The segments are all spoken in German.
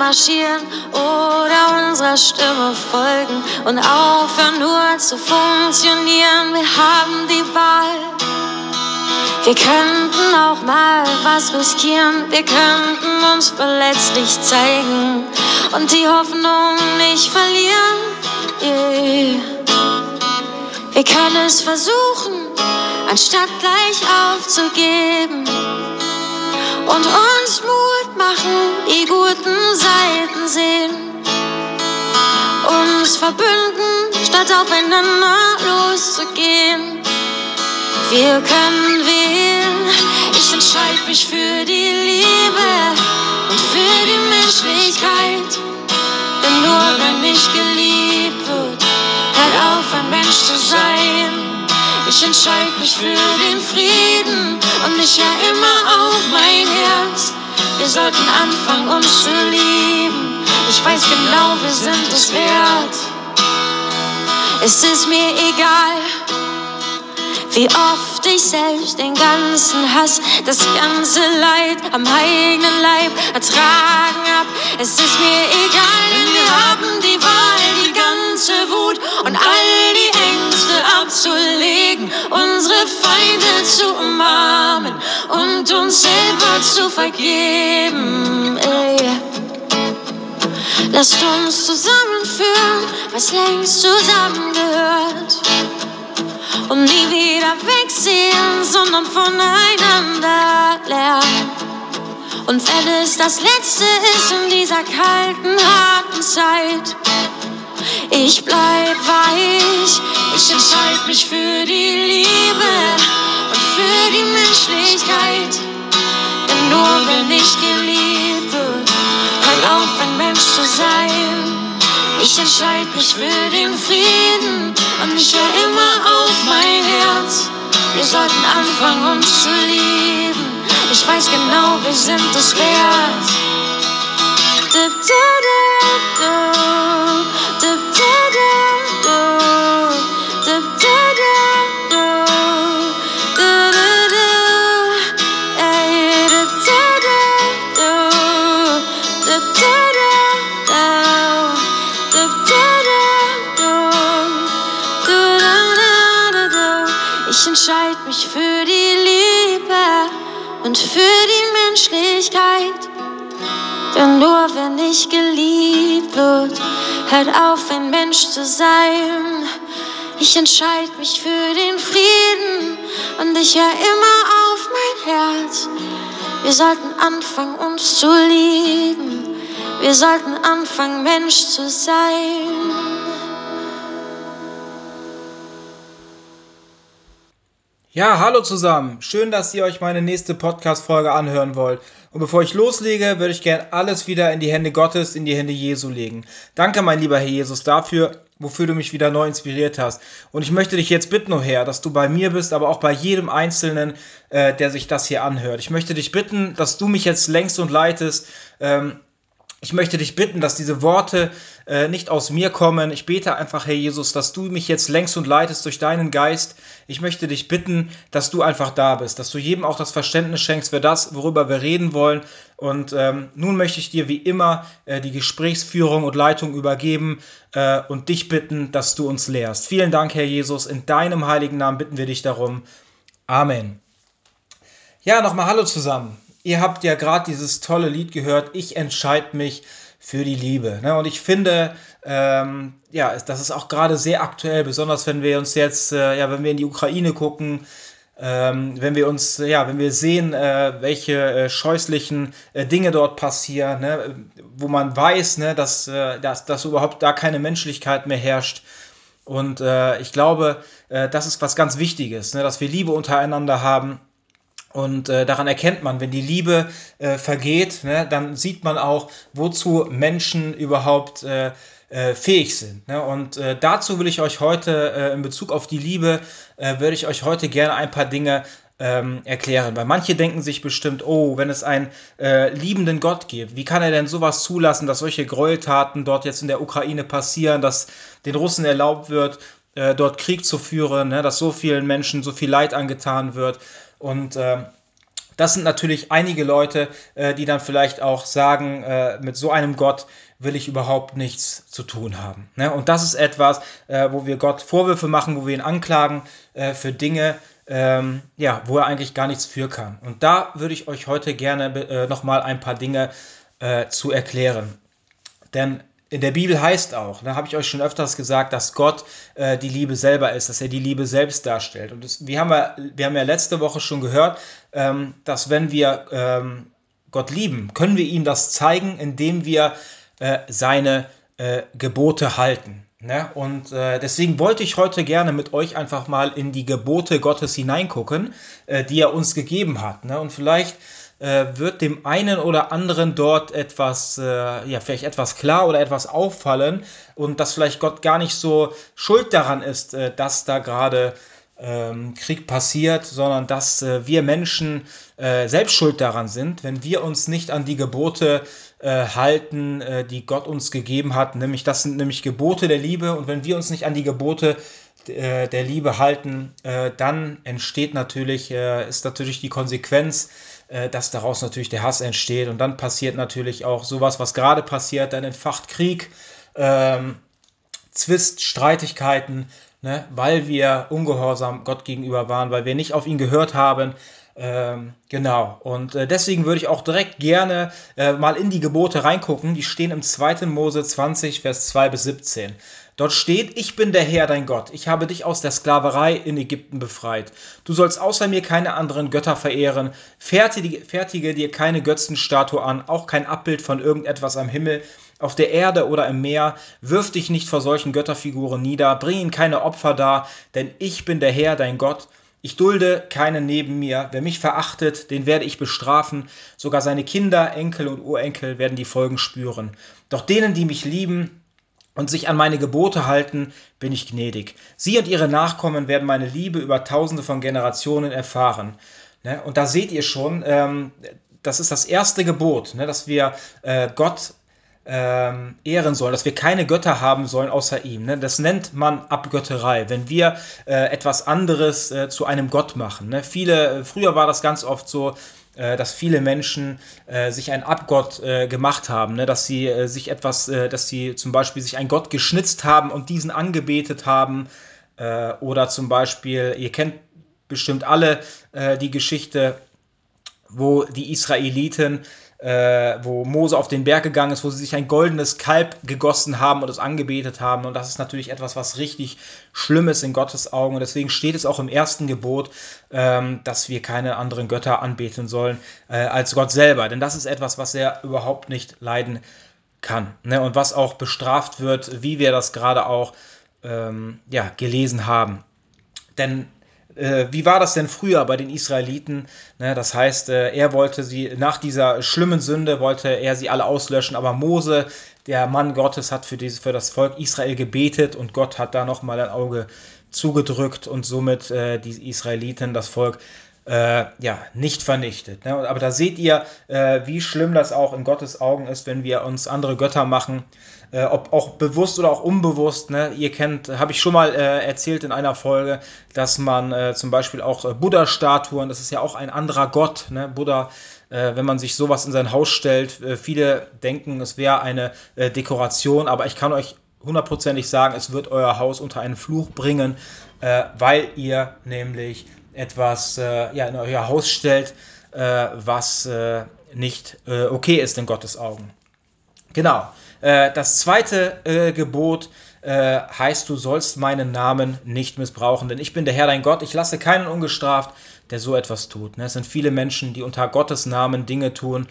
Mitmarschieren oder unserer Stimme folgen und aufhören nur zu funktionieren. Wir haben die Wahl. Wir könnten auch mal was riskieren, wir könnten uns verletzlich zeigen und die Hoffnung nicht verlieren. Yeah. Wir können es versuchen, anstatt gleich aufzugeben und uns Mut machen, die guten Seiten sehen. Uns verbünden, statt aufeinander loszugehen. Wir können wählen, ich entscheide mich für die Liebe und für die Menschlichkeit. Denn nur wenn ich geliebt wird, hört auf ein Mensch zu sein. Ich entscheide mich für den Frieden und ich höre immer auf mein Herz. Wir sollten anfangen, uns zu lieben. Ich weiß genau, wir sind es wert. Es ist mir egal wie oft ich selbst den ganzen Hass, das ganze Leid am eigenen Leib ertragen hab. Es ist mir egal, denn wir haben die Wahl, die ganze Wut und all die Ängste abzulegen, unsere Feinde zu umarmen und uns selber zu vergeben. Ey. Lasst uns zusammenführen, was längst zusammengehört und nie wieder wegsehen, sondern voneinander lernen. Und wenn es das Letzte ist in dieser kalten, harten Zeit, ich bleib weich, ich entscheide mich für die Liebe und für die Menschlichkeit. Denn nur wenn ich geliebt wird, hört auf ein Mensch zu sein. Ich entscheide mich für den Frieden und ich höre immer auf mein Herz. Wir sollten anfangen, uns zu lieben. Ich weiß genau, wir sind es wert. Ich entscheide mich für den Frieden und ich höre immer auf mein Herz. Wir sollten anfangen, uns zu lieben. Wir sollten anfangen, Mensch zu sein. Ja, hallo zusammen. Schön, dass ihr euch meine nächste Podcast-Folge anhören wollt. Und bevor ich loslege, würde ich gern alles wieder in die Hände Gottes, in die Hände Jesu legen. Danke, mein lieber Herr Jesus, dafür, wofür du mich wieder neu inspiriert hast. Und ich möchte dich jetzt bitten, oh Herr, dass du bei mir bist, aber auch bei jedem Einzelnen, äh, der sich das hier anhört. Ich möchte dich bitten, dass du mich jetzt längst und leitest. Ähm, ich möchte dich bitten, dass diese Worte äh, nicht aus mir kommen. Ich bete einfach, Herr Jesus, dass du mich jetzt längst und leitest durch deinen Geist. Ich möchte dich bitten, dass du einfach da bist, dass du jedem auch das Verständnis schenkst für das, worüber wir reden wollen. Und ähm, nun möchte ich dir wie immer äh, die Gesprächsführung und Leitung übergeben äh, und dich bitten, dass du uns lehrst. Vielen Dank, Herr Jesus. In deinem heiligen Namen bitten wir dich darum. Amen. Ja, nochmal Hallo zusammen ihr habt ja gerade dieses tolle Lied gehört, ich entscheide mich für die Liebe. Ne? Und ich finde, ähm, ja, das ist auch gerade sehr aktuell, besonders wenn wir uns jetzt, äh, ja, wenn wir in die Ukraine gucken, ähm, wenn wir uns, ja, wenn wir sehen, äh, welche äh, scheußlichen äh, Dinge dort passieren, ne? wo man weiß, ne, dass, äh, dass, dass überhaupt da keine Menschlichkeit mehr herrscht. Und äh, ich glaube, das ist was ganz Wichtiges, ne? dass wir Liebe untereinander haben und äh, daran erkennt man, wenn die Liebe äh, vergeht, ne, dann sieht man auch, wozu Menschen überhaupt äh, äh, fähig sind. Ne? Und äh, dazu will ich euch heute äh, in Bezug auf die Liebe, würde ich euch heute gerne ein paar Dinge ähm, erklären. Weil manche denken sich bestimmt, oh, wenn es einen äh, liebenden Gott gibt, wie kann er denn sowas zulassen, dass solche Gräueltaten dort jetzt in der Ukraine passieren, dass den Russen erlaubt wird, äh, dort Krieg zu führen, ne? dass so vielen Menschen so viel Leid angetan wird. Und äh, Das sind natürlich einige Leute, äh, die dann vielleicht auch sagen, äh, mit so einem Gott will ich überhaupt nichts zu tun haben. Ne? Und das ist etwas, äh, wo wir Gott Vorwürfe machen, wo wir ihn anklagen äh, für Dinge, ähm, ja, wo er eigentlich gar nichts für kann. Und da würde ich euch heute gerne äh, nochmal ein paar Dinge äh, zu erklären. Denn in der Bibel heißt auch, da habe ich euch schon öfters gesagt, dass Gott äh, die Liebe selber ist, dass er die Liebe selbst darstellt. Und das, wir, haben ja, wir haben ja letzte Woche schon gehört, ähm, dass wenn wir ähm, Gott lieben, können wir ihm das zeigen, indem wir äh, seine äh, Gebote halten. Ne? Und äh, deswegen wollte ich heute gerne mit euch einfach mal in die Gebote Gottes hineingucken, äh, die er uns gegeben hat. Ne? Und vielleicht wird dem einen oder anderen dort etwas, äh, ja, vielleicht etwas klar oder etwas auffallen und dass vielleicht Gott gar nicht so schuld daran ist, äh, dass da gerade ähm, Krieg passiert, sondern dass äh, wir Menschen äh, selbst schuld daran sind, wenn wir uns nicht an die Gebote äh, halten, äh, die Gott uns gegeben hat. Nämlich, das sind nämlich Gebote der Liebe. Und wenn wir uns nicht an die Gebote äh, der Liebe halten, äh, dann entsteht natürlich, ist natürlich die Konsequenz, dass daraus natürlich der Hass entsteht. Und dann passiert natürlich auch sowas, was gerade passiert, dann entfacht Krieg, ähm, Zwist, Streitigkeiten ne, weil wir ungehorsam Gott gegenüber waren, weil wir nicht auf ihn gehört haben. Ähm, genau, und äh, deswegen würde ich auch direkt gerne äh, mal in die Gebote reingucken. Die stehen im 2. Mose 20, Vers 2 bis 17. Dort steht, ich bin der Herr dein Gott, ich habe dich aus der Sklaverei in Ägypten befreit. Du sollst außer mir keine anderen Götter verehren, fertige, fertige dir keine Götzenstatue an, auch kein Abbild von irgendetwas am Himmel, auf der Erde oder im Meer, wirf dich nicht vor solchen Götterfiguren nieder, bring ihnen keine Opfer dar, denn ich bin der Herr dein Gott. Ich dulde keinen neben mir. Wer mich verachtet, den werde ich bestrafen. Sogar seine Kinder, Enkel und Urenkel werden die Folgen spüren. Doch denen, die mich lieben, und sich an meine Gebote halten, bin ich gnädig. Sie und ihre Nachkommen werden meine Liebe über tausende von Generationen erfahren. Ne? Und da seht ihr schon, ähm, das ist das erste Gebot, ne? dass wir äh, Gott ähm, ehren sollen, dass wir keine Götter haben sollen außer ihm. Ne? Das nennt man Abgötterei, wenn wir äh, etwas anderes äh, zu einem Gott machen. Ne? Viele, früher war das ganz oft so, äh, dass viele Menschen äh, sich einen Abgott äh, gemacht haben, ne? dass sie äh, sich etwas, äh, dass sie zum Beispiel sich einen Gott geschnitzt haben und diesen angebetet haben. Äh, oder zum Beispiel, ihr kennt bestimmt alle die Geschichte, wo die Israeliten äh, wo Mose auf den Berg gegangen ist, wo sie sich ein goldenes Kalb gegossen haben und es angebetet haben. Und das ist natürlich etwas, was richtig schlimm ist in Gottes Augen. Und deswegen steht es auch im ersten Gebot, ähm, dass wir keine anderen Götter anbeten sollen äh, als Gott selber. Denn das ist etwas, was er überhaupt nicht leiden kann. Ne? Und was auch bestraft wird, wie wir das gerade auch ähm, ja, gelesen haben. Denn äh, wie war das denn früher bei den Israeliten? Ne, das heißt, äh, er wollte sie, nach dieser schlimmen Sünde wollte er sie alle auslöschen, aber Mose, der Mann Gottes, hat für, dieses, für das Volk Israel gebetet und Gott hat da nochmal ein Auge zugedrückt und somit äh, die Israeliten, das Volk, äh, ja, nicht vernichtet. Ne? Aber da seht ihr, äh, wie schlimm das auch in Gottes Augen ist, wenn wir uns andere Götter machen, äh, ob auch bewusst oder auch unbewusst. Ne? Ihr kennt, habe ich schon mal äh, erzählt in einer Folge, dass man äh, zum Beispiel auch äh, Buddha-Statuen, das ist ja auch ein anderer Gott, ne? Buddha wenn man sich sowas in sein Haus stellt. viele denken, es wäre eine Dekoration, aber ich kann euch hundertprozentig sagen, es wird euer Haus unter einen Fluch bringen, weil ihr nämlich etwas ja, in euer Haus stellt, was nicht okay ist in Gottes Augen. Genau. Äh, das zweite äh, Gebot äh, heißt, du sollst meinen Namen nicht missbrauchen, denn ich bin der Herr dein Gott, ich lasse keinen ungestraft, der so etwas tut. Ne? Es sind viele Menschen, die unter Gottes Namen Dinge tun,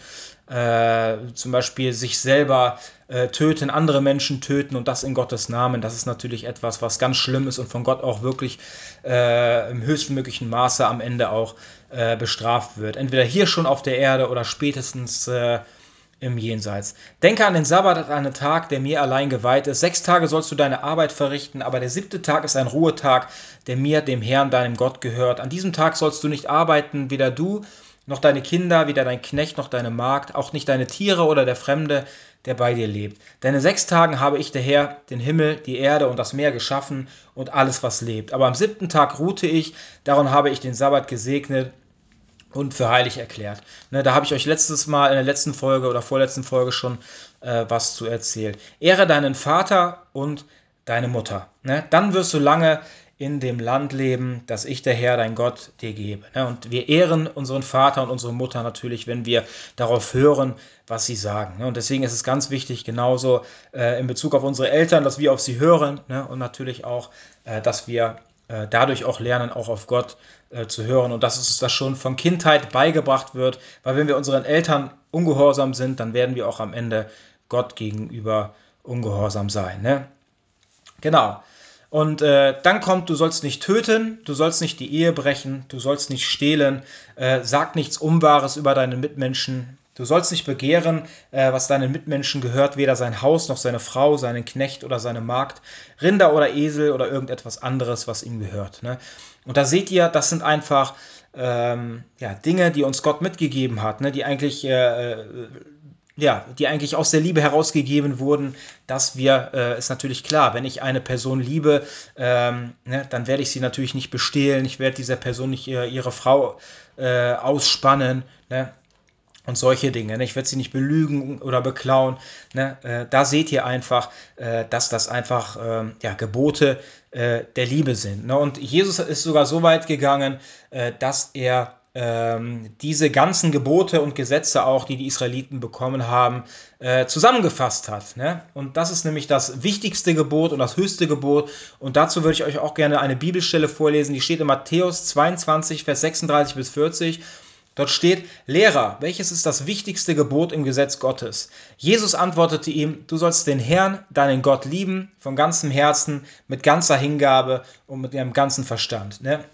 äh, zum Beispiel sich selber äh, töten, andere Menschen töten und das in Gottes Namen. Das ist natürlich etwas, was ganz schlimm ist und von Gott auch wirklich im höchstmöglichen Maße am Ende auch bestraft wird. Entweder hier schon auf der Erde oder spätestens im Jenseits. Denke an den Sabbat als einen Tag, der mir allein geweiht ist. Sechs Tage sollst du deine Arbeit verrichten, aber der siebte Tag ist ein Ruhetag, der mir, dem Herrn, deinem Gott gehört. An diesem Tag sollst du nicht arbeiten, weder du, noch deine Kinder, weder dein Knecht, noch deine Magd, auch nicht deine Tiere oder der Fremde, der bei dir lebt. Denn in sechs Tagen habe ich der Herr den Himmel, die Erde und das Meer geschaffen und alles, was lebt. Aber am siebten Tag ruhte ich, darum habe ich den Sabbat gesegnet und für heilig erklärt. Ne, da habe ich euch letztes Mal in der letzten Folge oder vorletzten Folge schon äh, was zu erzählt. Ehre deinen Vater und deine Mutter. Ne? Dann wirst du lange in dem Land leben, das ich, der Herr, dein Gott, dir gebe. Ne? Und wir ehren unseren Vater und unsere Mutter natürlich, wenn wir darauf hören, was sie sagen. Ne? Und deswegen ist es ganz wichtig, genauso äh, in Bezug auf unsere Eltern, dass wir auf sie hören ne? und natürlich auch, äh, dass wir äh, dadurch auch lernen, auch auf Gott äh, zu hören und dass uns das schon von Kindheit beigebracht wird, weil wenn wir unseren Eltern ungehorsam sind, dann werden wir auch am Ende Gott gegenüber ungehorsam sein. Ne? Genau. Und äh, dann kommt, du sollst nicht töten, du sollst nicht die Ehe brechen, du sollst nicht stehlen, äh, sag nichts Unwahres über deinen Mitmenschen, du sollst nicht begehren, äh, was deinen Mitmenschen gehört, weder sein Haus noch seine Frau, seinen Knecht oder seine Magd, Rinder oder Esel oder irgendetwas anderes, was ihm gehört. Ne? Und da seht ihr, das sind einfach ähm, ja, Dinge, die uns Gott mitgegeben hat, ne? die eigentlich äh, äh ja, die eigentlich aus der Liebe herausgegeben wurden, dass wir, äh, ist natürlich klar, wenn ich eine Person liebe, ähm, ne, dann werde ich sie natürlich nicht bestehlen, ich werde dieser Person nicht ihre, ihre Frau äh, ausspannen, ne, und solche Dinge. Ne? Ich werde sie nicht belügen oder beklauen. Ne? Äh, da seht ihr einfach, äh, dass das einfach ähm, Gebote äh, der Liebe sind. Ne? Und Jesus ist sogar so weit gegangen, dass er ähm, diese ganzen Gebote und Gesetze auch, die die Israeliten bekommen haben, zusammengefasst hat. Und das ist nämlich das wichtigste Gebot und das höchste Gebot. Und dazu würde ich euch auch gerne eine Bibelstelle vorlesen, die steht in Matthäus 22, Vers 36 bis 40. Dort steht, Lehrer, welches ist das wichtigste Gebot im Gesetz Gottes? Jesus antwortete ihm, du sollst den Herrn, deinen Gott lieben, von ganzem Herzen, mit ganzer Hingabe und mit deinem ganzen Verstand. Ne?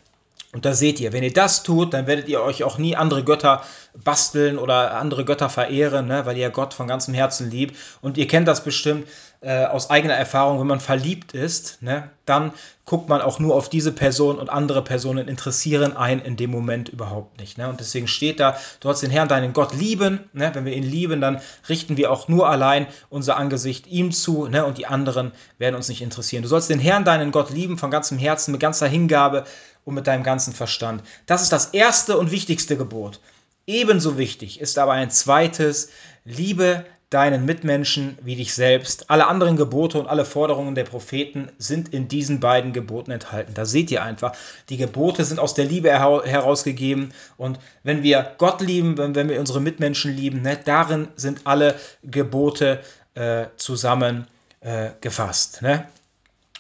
Und da seht ihr, wenn ihr das tut, dann werdet ihr euch auch nie andere Götter basteln oder andere Götter verehren, ne, weil ihr Gott von ganzem Herzen liebt. Und ihr kennt das bestimmt äh, aus eigener Erfahrung, wenn man verliebt ist, ne, dann guckt man auch nur auf diese Person und andere Personen interessieren einen in dem Moment überhaupt nicht. Ne? Und deswegen steht da, du sollst den Herrn, deinen Gott lieben. Ne? Wenn wir ihn lieben, dann richten wir auch nur allein unser Angesicht ihm zu ne? und die anderen werden uns nicht interessieren. Du sollst den Herrn, deinen Gott lieben von ganzem Herzen, mit ganzer Hingabe und mit deinem ganzen Verstand. Das ist das erste und wichtigste Gebot. Ebenso wichtig ist aber ein zweites, liebe deinen Mitmenschen wie dich selbst. Alle anderen Gebote und alle Forderungen der Propheten sind in diesen beiden Geboten enthalten. Da seht ihr einfach, die Gebote sind aus der Liebe herausgegeben und wenn wir Gott lieben, wenn, wir unsere Mitmenschen lieben, ne, darin sind alle Gebote äh, zusammengefasst. Äh, ne?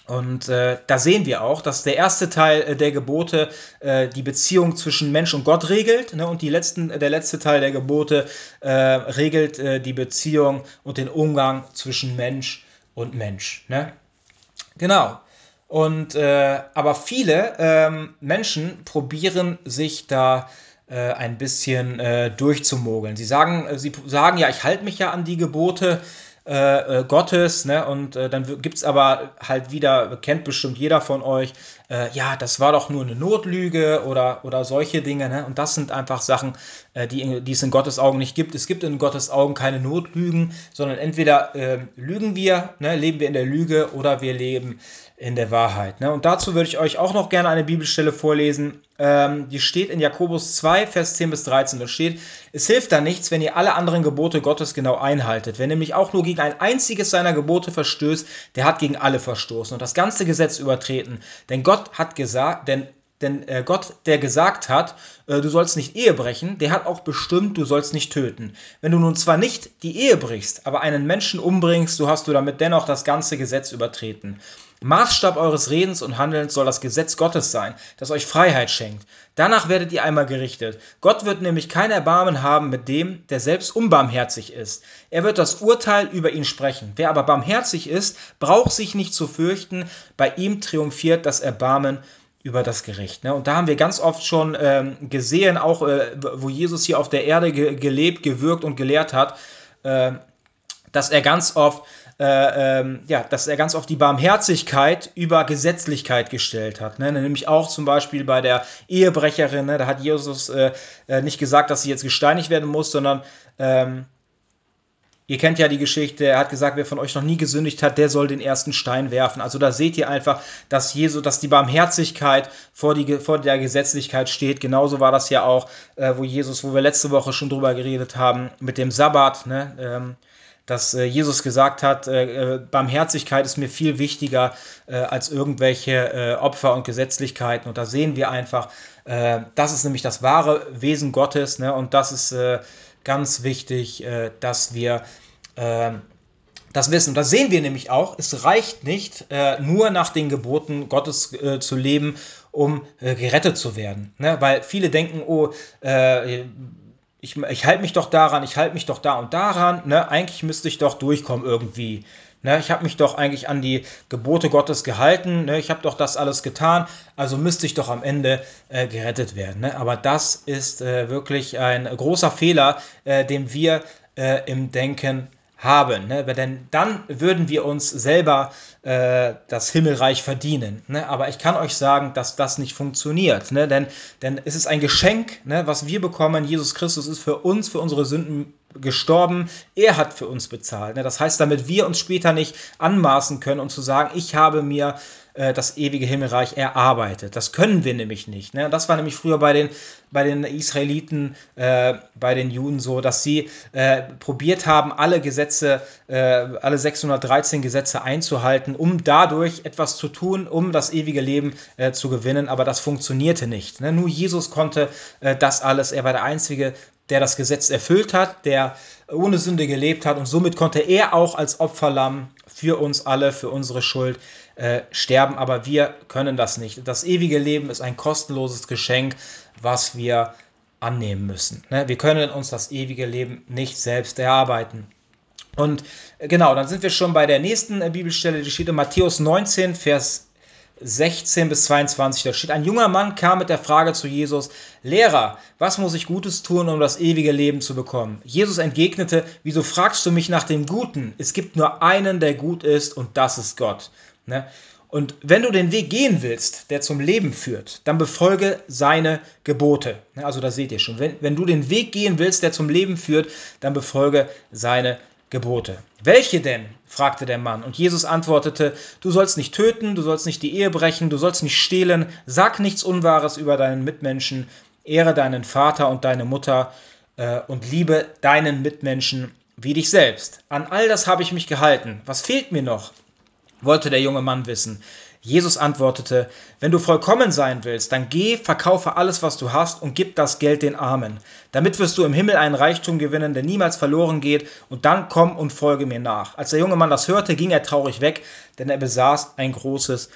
Und äh, da sehen wir auch, dass der erste Teil äh, der Gebote äh, die Beziehung zwischen Mensch und Gott regelt ne, und die letzten, der letzte Teil der Gebote äh, regelt äh, die Beziehung und den Umgang zwischen Mensch und Mensch. Ne? Genau. Und äh, aber viele ähm, Menschen probieren sich da ein bisschen durchzumogeln. Sie sagen, sie sagen ja, ich halte mich ja an die Gebote, äh, äh, Gottes, ne? Und äh, dann gibt es aber halt wieder, kennt bestimmt jeder von euch, äh, ja, das war doch nur eine Notlüge oder, oder solche Dinge, ne? Und das sind einfach Sachen, äh, die, die es in Gottes Augen nicht gibt. Es gibt in Gottes Augen keine Notlügen, sondern entweder äh, lügen wir, ne? leben wir in der Lüge oder wir leben in der Wahrheit. Ne? Und dazu würde ich euch auch noch gerne eine Bibelstelle vorlesen. Ähm, die steht in Jakobus 2, Vers 10 bis 13. Da steht, es hilft da nichts, wenn ihr alle anderen Gebote Gottes genau einhaltet. Wer nämlich auch nur gegen ein einziges seiner Gebote verstößt, der hat gegen alle verstoßen und das ganze Gesetz übertreten. Denn Gott hat gesagt, denn denn äh, Gott, der gesagt hat, äh, du sollst nicht Ehe brechen, der hat auch bestimmt, du sollst nicht töten. Wenn du nun zwar nicht die Ehe brichst, aber einen Menschen umbringst, so hast du damit dennoch das ganze Gesetz übertreten. Maßstab eures Redens und Handelns soll das Gesetz Gottes sein, das euch Freiheit schenkt. Danach werdet ihr einmal gerichtet. Gott wird nämlich kein Erbarmen haben mit dem, der selbst unbarmherzig ist. Er wird das Urteil über ihn sprechen. Wer aber barmherzig ist, braucht sich nicht zu fürchten. Bei ihm triumphiert das Erbarmen über das Gericht. Ne? Und da haben wir ganz oft schon ähm, gesehen, auch äh, wo Jesus hier auf der Erde ge gelebt, gewirkt und gelehrt hat, äh, dass er ganz oft äh, ähm, ja, dass er ganz oft die Barmherzigkeit über Gesetzlichkeit gestellt hat. Ne? Nämlich auch zum Beispiel bei der Ehebrecherin, ne? da hat Jesus äh, äh, nicht gesagt, dass sie jetzt gesteinigt werden muss, sondern ähm, Ihr kennt ja die Geschichte, er hat gesagt, wer von euch noch nie gesündigt hat, der soll den ersten Stein werfen. Also da seht ihr einfach, dass Jesus, dass die Barmherzigkeit vor, die, vor der Gesetzlichkeit steht. Genauso war das ja auch, äh, wo Jesus, wo wir letzte Woche schon drüber geredet haben, mit dem Sabbat, ne? Ähm, dass äh, Jesus gesagt hat, äh, äh Barmherzigkeit ist mir viel wichtiger äh, als irgendwelche äh, Opfer und Gesetzlichkeiten. Und da sehen wir einfach, äh, das ist nämlich das wahre Wesen Gottes. Ne? Und das ist ganz wichtig, dass wir äh, das wissen. Und das sehen wir nämlich auch. Es reicht nicht, nur nach den Geboten Gottes zu leben, um gerettet zu werden. Ne? Weil viele denken, oh, ich, ich halte mich doch daran, ich halte mich doch da und daran. Ne? Eigentlich müsste ich doch durchkommen irgendwie. Ne, ich habe mich doch eigentlich an die Gebote Gottes gehalten. Ne, ich habe doch das alles getan. Also müsste ich doch am Ende äh, gerettet werden. Ne? Aber das ist äh, wirklich ein großer Fehler, äh, den wir äh, im Denken haben. Ne? Denn dann würden wir uns selber äh, das Himmelreich verdienen. Ne? Aber ich kann euch sagen, dass das nicht funktioniert. Ne? Denn, denn es ist ein Geschenk, ne, was wir bekommen. Jesus Christus ist für uns, für unsere Sünden gestorben. Er hat für uns bezahlt. Ne? Das heißt, damit wir uns später nicht anmaßen können und zu sagen, ich habe mir äh, das ewige Himmelreich erarbeitet. Das können wir nämlich nicht. Ne? Das war nämlich früher bei den, bei den Israeliten, äh, bei den Juden so, dass sie äh, probiert haben, alle Gesetze, äh, alle 613 Gesetze einzuhalten, um dadurch etwas zu tun, um das ewige Leben äh, zu gewinnen. Aber das funktionierte nicht. Ne? Nur Jesus konnte das alles. Er war der Einzige, der das Gesetz erfüllt hat, der ohne Sünde gelebt hat und somit konnte er auch als Opferlamm für uns alle, für unsere Schuld äh, sterben, aber wir können das nicht. Das ewige Leben ist ein kostenloses Geschenk, was wir annehmen müssen. Ne? Wir können uns das ewige Leben nicht selbst erarbeiten. Und äh, genau, dann sind wir schon bei der nächsten äh, Bibelstelle, die steht in Matthäus 19, Vers 16 bis 22, da steht, ein junger Mann kam mit der Frage zu Jesus, Lehrer, was muss ich Gutes tun, um das ewige Leben zu bekommen? Jesus entgegnete, wieso fragst du mich nach dem Guten? Es gibt nur einen, der gut ist, und das ist Gott. Ne? Und wenn du den Weg gehen willst, der zum Leben führt, dann befolge seine Gebote. Ne? Also da seht ihr schon, wenn, wenn du den Weg gehen willst, der zum Leben führt, dann befolge seine Gebote. Welche denn? fragte der Mann. Und Jesus antwortete, du sollst nicht töten, du sollst nicht die Ehe brechen, du sollst nicht stehlen, sag nichts Unwahres über deinen Mitmenschen, ehre deinen Vater und deine Mutter äh, und liebe deinen Mitmenschen wie dich selbst. An all das habe ich mich gehalten. Was fehlt mir noch? wollte der junge Mann wissen. Jesus antwortete, wenn du vollkommen sein willst, dann geh, verkaufe alles, was du hast und gib das Geld den Armen. Damit wirst du im Himmel einen Reichtum gewinnen, der niemals verloren geht, und dann komm und folge mir nach. Als der junge Mann das hörte, ging er traurig weg, denn er besaß ein großes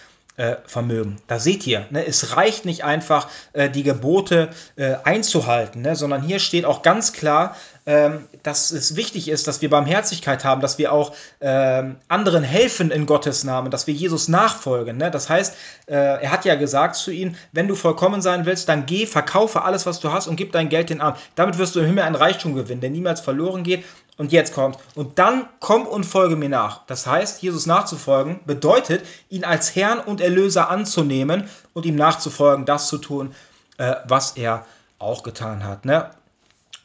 Vermögen. Da seht ihr, ne, es reicht nicht einfach, äh, die Gebote äh, einzuhalten, ne, sondern hier steht auch ganz klar, ähm, dass es wichtig ist, dass wir Barmherzigkeit haben, dass wir auch ähm, anderen helfen in Gottes Namen, dass wir Jesus nachfolgen. Ne? Das heißt, äh, er hat ja gesagt zu ihnen, wenn du vollkommen sein willst, dann geh, verkaufe alles, was du hast und gib dein Geld den Armen. Damit wirst du im Himmel einen Reichtum gewinnen, der niemals verloren geht und jetzt kommt. Und dann komm und folge mir nach. Das heißt, Jesus nachzufolgen bedeutet, ihn als Herrn und Erlöser anzunehmen und ihm nachzufolgen, das zu tun, äh, was er auch getan hat. Ne?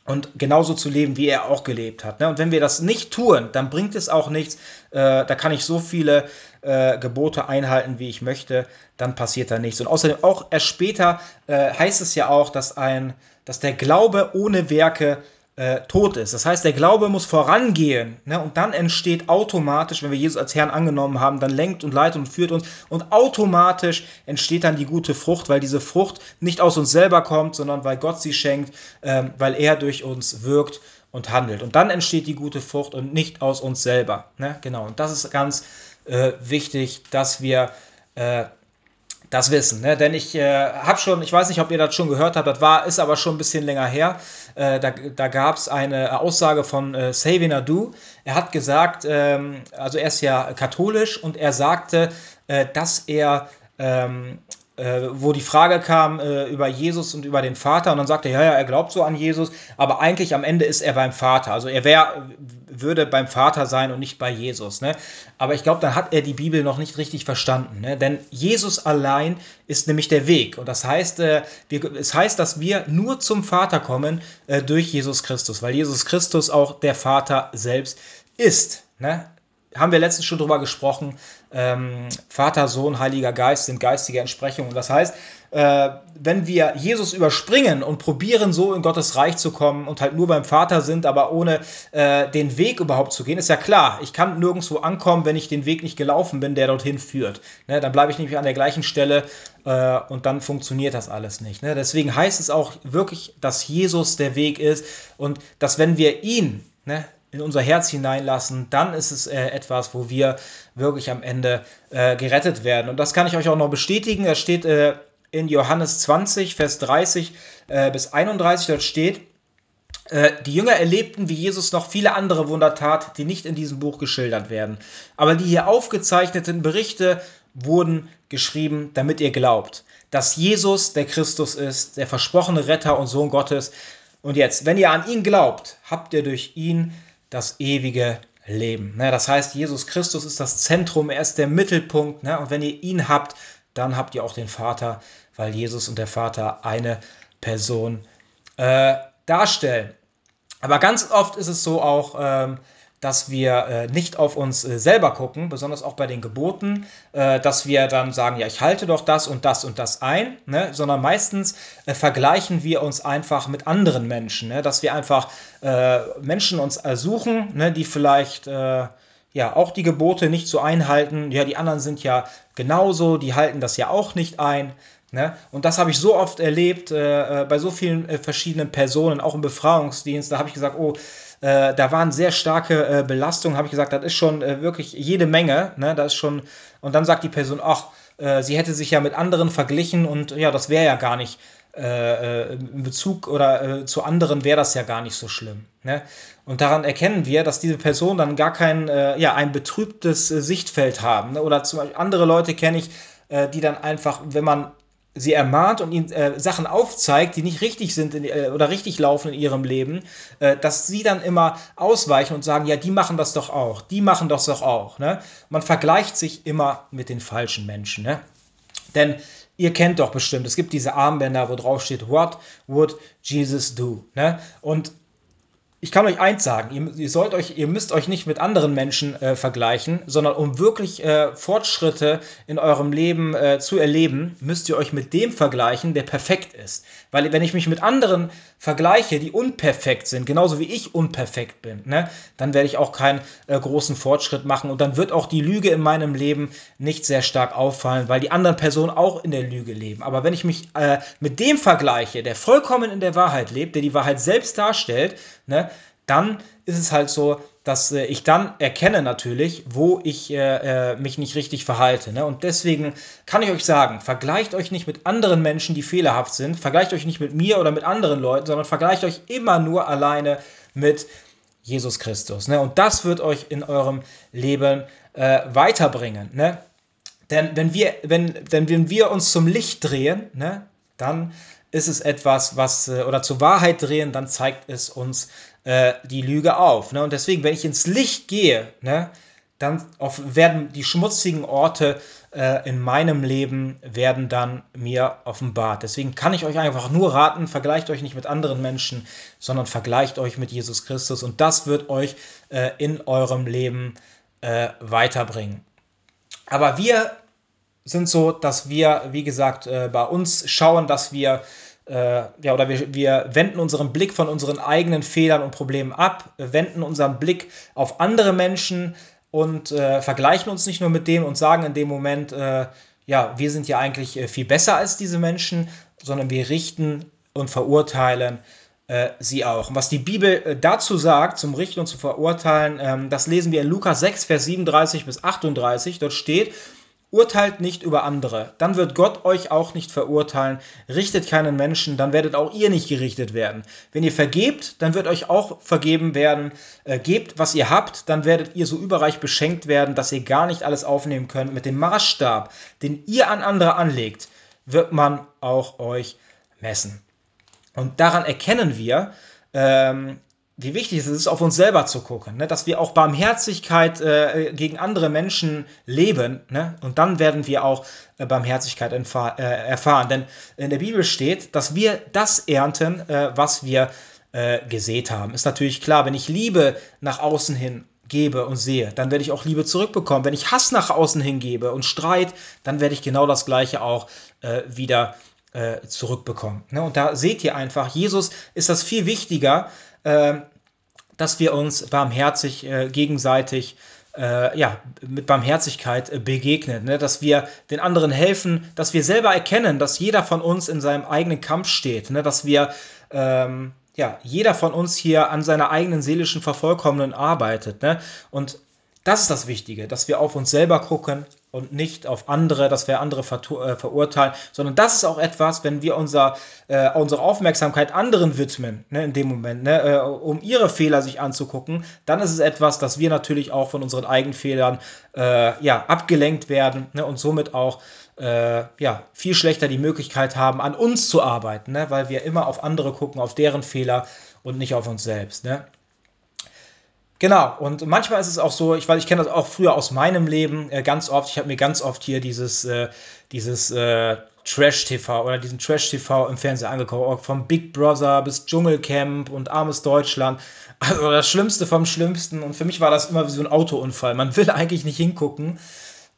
Und genauso zu leben, wie er auch gelebt hat. Ne? Und wenn wir das nicht tun, dann bringt es auch nichts. Äh, da kann ich so viele äh, Gebote einhalten, wie ich möchte, dann passiert da nichts. Und außerdem auch erst später äh, heißt es ja auch, dass, ein, dass der Glaube ohne Werke äh, tot ist. Das heißt, der Glaube muss vorangehen ne? und dann entsteht automatisch, wenn wir Jesus als Herrn angenommen haben, dann lenkt und leitet und führt uns und automatisch entsteht dann die gute Frucht, weil diese Frucht nicht aus uns selber kommt, sondern weil Gott sie schenkt, ähm, weil er durch uns wirkt und handelt. Und dann entsteht die gute Frucht und nicht aus uns selber. Ne? Genau, und das ist ganz äh, wichtig, dass wir äh, das wissen. Ne? Denn ich äh, habe schon, ich weiß nicht, ob ihr das schon gehört habt, das war, ist aber schon ein bisschen länger her. Äh, da da gab es eine Aussage von äh, Savin Adu. Er hat gesagt, ähm, also er ist ja katholisch und er sagte, äh, dass er ähm, äh, wo die Frage kam äh, über Jesus und über den Vater und dann sagte er, ja, ja, er glaubt so an Jesus, aber eigentlich am Ende ist er beim Vater. Also er wäre würde beim Vater sein und nicht bei Jesus. Ne? Aber ich glaube, dann hat er die Bibel noch nicht richtig verstanden. Ne? Denn Jesus allein ist nämlich der Weg. Und das heißt, äh, wir, es heißt, dass wir nur zum Vater kommen äh, durch Jesus Christus, weil Jesus Christus auch der Vater selbst ist. Ne? haben wir letztens schon drüber gesprochen. Ähm, Vater, Sohn, Heiliger Geist sind geistige Entsprechungen. Das heißt, äh, wenn wir Jesus überspringen und probieren, so in Gottes Reich zu kommen und halt nur beim Vater sind, aber ohne äh, den Weg überhaupt zu gehen, ist ja klar, ich kann nirgendwo ankommen, wenn ich den Weg nicht gelaufen bin, der dorthin führt. Ne, dann bleibe ich nämlich an der gleichen Stelle äh, und dann funktioniert das alles nicht. Ne? Deswegen heißt es auch wirklich, dass Jesus der Weg ist und dass wenn wir ihn ne, in unser Herz hineinlassen, dann ist es äh, etwas, wo wir wirklich am Ende äh, gerettet werden. Und das kann ich euch auch noch bestätigen. Es steht äh, in Johannes 20, Vers 30 äh, bis 31, dort steht, äh, die Jünger erlebten, wie Jesus noch viele andere Wunder tat, die nicht in diesem Buch geschildert werden. Aber die hier aufgezeichneten Berichte wurden geschrieben, damit ihr glaubt, dass Jesus der Christus ist, der versprochene Retter und Sohn Gottes. Und jetzt, wenn ihr an ihn glaubt, habt ihr durch ihn das ewige Leben. Ne, das heißt, Jesus Christus ist das Zentrum, er ist der Mittelpunkt. Ne, und wenn ihr ihn habt, dann habt ihr auch den Vater, weil Jesus und der Vater eine Person äh, darstellen. Aber ganz oft ist es so auch, ähm, dass wir äh, nicht auf uns äh, selber gucken, besonders auch bei den Geboten, äh, dass wir dann sagen, ja, ich halte doch das und das und das ein, ne? sondern meistens äh, vergleichen wir uns einfach mit anderen Menschen, ne? dass wir einfach äh, Menschen uns suchen, ne? die vielleicht äh, ja auch die Gebote nicht so einhalten. Ja, die anderen sind ja genauso, die halten das ja auch nicht ein. Ne? Und das habe ich so oft erlebt äh, bei so vielen äh, verschiedenen Personen, auch im Befragungsdienst. Da habe ich gesagt, oh, äh, da waren sehr starke äh, Belastungen, habe ich gesagt, das ist schon äh, wirklich jede Menge. Ne? Das ist schon, und dann sagt die Person, ach, äh, sie hätte sich ja mit anderen verglichen und ja, das wäre ja gar nicht äh, äh, in Bezug oder zu anderen wäre das ja gar nicht so schlimm. Ne? Und daran erkennen wir, dass diese Personen dann gar kein, ja, ein betrübtes Sichtfeld haben. Ne? Oder zum Beispiel andere Leute kenne ich, die dann einfach, wenn man sie ermahnt und ihnen äh, Sachen aufzeigt, die nicht richtig sind in, äh, oder richtig laufen in ihrem Leben, äh, dass sie dann immer ausweichen und sagen, ja, die machen das doch auch, die machen das doch auch. Ne? Man vergleicht sich immer mit den falschen Menschen. Ne? Denn ihr kennt doch bestimmt, es gibt diese Armbänder, wo drauf steht, What would Jesus do? Ne? Und ich kann euch eins sagen, ihr, ihr, sollt euch, ihr müsst euch nicht mit anderen Menschen äh, vergleichen, sondern um wirklich äh, Fortschritte in eurem Leben äh, zu erleben, müsst ihr euch mit dem vergleichen, der perfekt ist. Weil wenn ich mich mit anderen vergleiche, die unperfekt sind, genauso wie ich unperfekt bin, ne, dann werde ich auch keinen äh, großen Fortschritt machen und dann wird auch die Lüge in meinem Leben nicht sehr stark auffallen, weil die anderen Personen auch in der Lüge leben. Aber wenn ich mich äh, mit dem vergleiche, der vollkommen in der Wahrheit lebt, der die Wahrheit selbst darstellt, ne, dann ist es halt so, dass äh, ich dann erkenne natürlich, wo ich äh, äh, mich nicht richtig verhalte. Ne? Und deswegen kann ich euch sagen, vergleicht euch nicht mit anderen Menschen, die fehlerhaft sind, vergleicht euch nicht mit mir oder mit anderen Leuten, sondern vergleicht euch immer nur alleine mit Jesus Christus. Ne? Und das wird euch in eurem Leben äh, weiterbringen. Ne? Denn wenn wir, wenn, wenn wir uns zum Licht drehen, ne, dann ist es etwas, was, äh, oder zur Wahrheit drehen, dann zeigt es uns äh, die Lüge auf. Ne? Und deswegen, wenn ich ins Licht gehe, ne, dann auf, werden die schmutzigen Orte äh, in meinem Leben werden dann mir offenbart. Deswegen kann ich euch einfach nur raten, vergleicht euch nicht mit anderen Menschen, sondern vergleicht euch mit Jesus Christus und das wird euch äh, in eurem Leben äh, weiterbringen. Aber wir sind so, dass wir, wie gesagt, äh, bei uns schauen, dass wir äh, ja, oder wir, wir wenden unseren Blick von unseren eigenen Fehlern und Problemen ab, wenden unseren Blick auf andere Menschen und äh, vergleichen uns nicht nur mit denen und sagen in dem Moment, äh, ja, wir sind ja eigentlich äh, viel besser als diese Menschen, sondern wir richten und verurteilen äh, sie auch. Und was die Bibel äh, dazu sagt, zum Richten und zu verurteilen, ähm, das lesen wir in Lukas 6, Vers 37 bis 38. Dort steht, Urteilt nicht über andere, dann wird Gott euch auch nicht verurteilen. Richtet keinen Menschen, dann werdet auch ihr nicht gerichtet werden. Wenn ihr vergebt, dann wird euch auch vergeben werden. Äh, gebt, was ihr habt, dann werdet ihr so überreich beschenkt werden, dass ihr gar nicht alles aufnehmen könnt. Mit dem Maßstab, den ihr an andere anlegt, wird man auch euch messen. Und daran erkennen wir, ähm, wie wichtig es ist, auf uns selber zu gucken, ne? dass wir auch Barmherzigkeit äh, gegen andere Menschen leben. Ne? Und dann werden wir auch äh, Barmherzigkeit äh, erfahren. Denn in der Bibel steht, dass wir das ernten, äh, was wir äh, gesät haben. Ist natürlich klar, wenn ich Liebe nach außen hin gebe und sehe, dann werde ich auch Liebe zurückbekommen. Wenn ich Hass nach außen hin gebe und Streit, dann werde ich genau das Gleiche auch äh, wieder zurückbekommen. Ne? Und da seht ihr einfach, Jesus ist das viel wichtiger, dass wir uns barmherzig äh, gegenseitig äh, ja, mit Barmherzigkeit äh, begegnen, ne? dass wir den anderen helfen, dass wir selber erkennen, dass jeder von uns in seinem eigenen Kampf steht, ne? dass wir ähm, ja, jeder von uns hier an seiner eigenen seelischen Vervollkommnung arbeitet. Ne? Und das ist das Wichtige, dass wir auf uns selber gucken und nicht auf andere, dass wir andere äh, verurteilen, sondern das ist auch etwas, wenn wir unser, äh, unsere Aufmerksamkeit anderen widmen, ne, in dem Moment, ne, äh, um ihre Fehler sich anzugucken, dann ist es etwas, dass wir natürlich auch von unseren eigenen Fehlern äh, ja, abgelenkt werden ne, und somit auch äh, ja, viel schlechter die Möglichkeit haben, an uns zu arbeiten, ne, weil wir immer auf andere gucken, auf deren Fehler und nicht auf uns selbst. Ne? Genau, und manchmal ist es auch so, ich weiß, ich kenne das auch früher aus meinem Leben äh, ganz oft. Ich habe mir ganz oft hier dieses, äh, dieses äh, Trash-TV oder diesen Trash-TV im Fernsehen angeguckt, vom Big Brother bis Dschungelcamp und Armes Deutschland. Also das Schlimmste vom Schlimmsten. Und für mich war das immer wie so ein Autounfall. Man will eigentlich nicht hingucken,